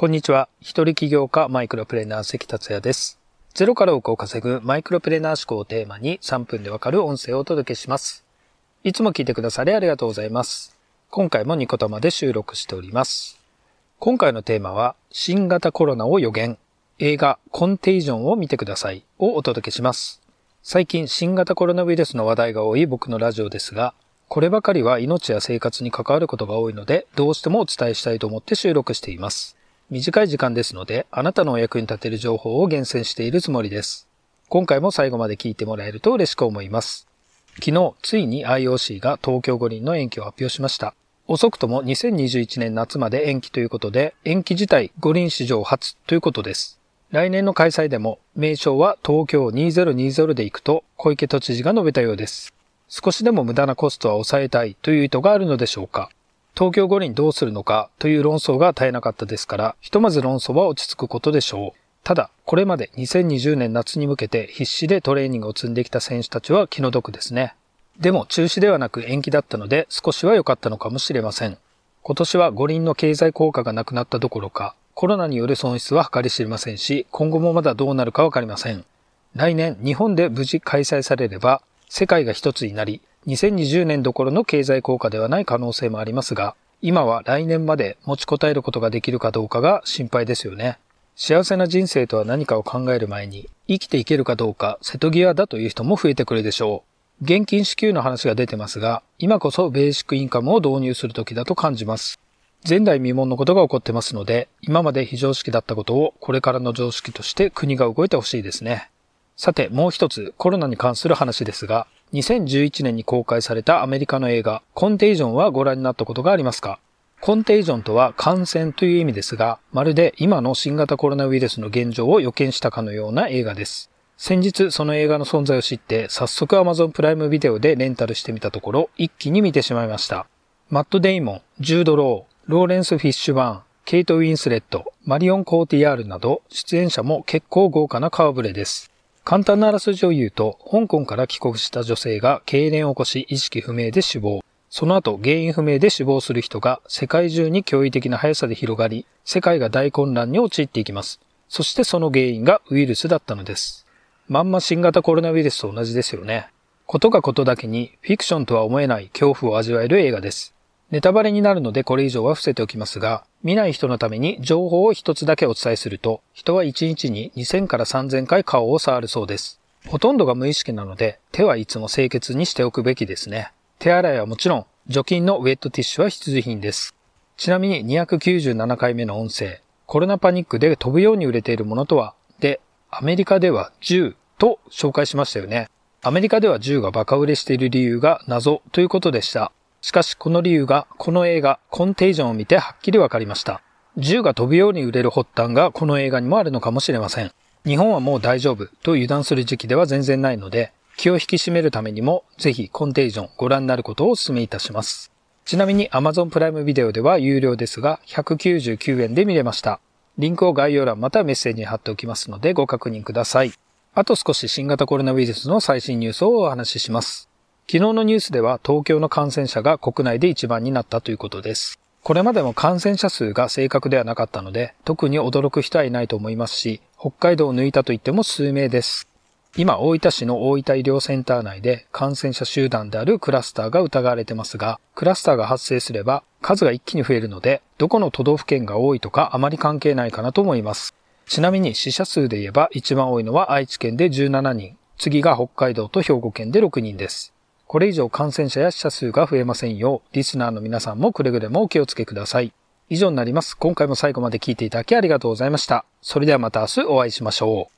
こんにちは。一人起業家マイクロプレーナー関達也です。ゼロから億を稼ぐマイクロプレーナー思考をテーマに3分でわかる音声をお届けします。いつも聞いてくださりありがとうございます。今回もニコタマで収録しております。今回のテーマは新型コロナを予言。映画コンテージョンを見てくださいをお届けします。最近新型コロナウイルスの話題が多い僕のラジオですが、こればかりは命や生活に関わることが多いので、どうしてもお伝えしたいと思って収録しています。短い時間ですので、あなたのお役に立てる情報を厳選しているつもりです。今回も最後まで聞いてもらえると嬉しく思います。昨日、ついに IOC が東京五輪の延期を発表しました。遅くとも2021年夏まで延期ということで、延期自体五輪史上初ということです。来年の開催でも、名称は東京2020で行くと小池都知事が述べたようです。少しでも無駄なコストは抑えたいという意図があるのでしょうか。東京五輪どうするのかという論争が絶えなかったですから、ひとまず論争は落ち着くことでしょう。ただ、これまで2020年夏に向けて必死でトレーニングを積んできた選手たちは気の毒ですね。でも中止ではなく延期だったので少しは良かったのかもしれません。今年は五輪の経済効果がなくなったどころか、コロナによる損失は計り知れませんし、今後もまだどうなるかわかりません。来年、日本で無事開催されれば、世界が一つになり、2020年どころの経済効果ではない可能性もありますが、今は来年まで持ちこたえることができるかどうかが心配ですよね。幸せな人生とは何かを考える前に、生きていけるかどうか瀬戸際だという人も増えてくるでしょう。現金支給の話が出てますが、今こそベーシックインカムを導入する時だと感じます。前代未聞のことが起こってますので、今まで非常識だったことをこれからの常識として国が動いてほしいですね。さて、もう一つコロナに関する話ですが、2011年に公開されたアメリカの映画、コンテージョンはご覧になったことがありますか？コンテージョンとは感染という意味ですが、まるで今の新型コロナウイルスの現状を予見したかのような映画です。先日その映画の存在を知って、早速 Amazon プライムビデオでレンタルしてみたところ、一気に見てしまいました。マット・デイモン、ジュード・ロー、ローレンス・フィッシュバーン、ケイト・ウィンスレット、マリオン・コーティアールなど、出演者も結構豪華な顔ぶれです。簡単なあらすじを言うと、香港から帰国した女性が痙攣を起こし意識不明で死亡。その後、原因不明で死亡する人が世界中に驚異的な速さで広がり、世界が大混乱に陥っていきます。そしてその原因がウイルスだったのです。まんま新型コロナウイルスと同じですよね。ことがことだけにフィクションとは思えない恐怖を味わえる映画です。ネタバレになるのでこれ以上は伏せておきますが、見ない人のために情報を一つだけお伝えすると、人は1日に2000から3000回顔を触るそうです。ほとんどが無意識なので、手はいつも清潔にしておくべきですね。手洗いはもちろん、除菌のウェットティッシュは必需品です。ちなみに297回目の音声、コロナパニックで飛ぶように売れているものとは、で、アメリカでは銃と紹介しましたよね。アメリカでは銃がバカ売れしている理由が謎ということでした。しかしこの理由がこの映画コンテージョンを見てはっきりわかりました。銃が飛ぶように売れる発端がこの映画にもあるのかもしれません。日本はもう大丈夫と油断する時期では全然ないので、気を引き締めるためにもぜひコンテージョンご覧になることをお勧めいたします。ちなみに Amazon プライムビデオでは有料ですが199円で見れました。リンクを概要欄またメッセージに貼っておきますのでご確認ください。あと少し新型コロナウイルスの最新ニュースをお話しします。昨日のニュースでは東京の感染者が国内で一番になったということです。これまでも感染者数が正確ではなかったので、特に驚く人はいないと思いますし、北海道を抜いたと言っても数名です。今、大分市の大分医療センター内で感染者集団であるクラスターが疑われてますが、クラスターが発生すれば数が一気に増えるので、どこの都道府県が多いとかあまり関係ないかなと思います。ちなみに死者数で言えば一番多いのは愛知県で17人、次が北海道と兵庫県で6人です。これ以上感染者や死者数が増えませんよう、リスナーの皆さんもくれぐれもお気をつけください。以上になります。今回も最後まで聞いていただきありがとうございました。それではまた明日お会いしましょう。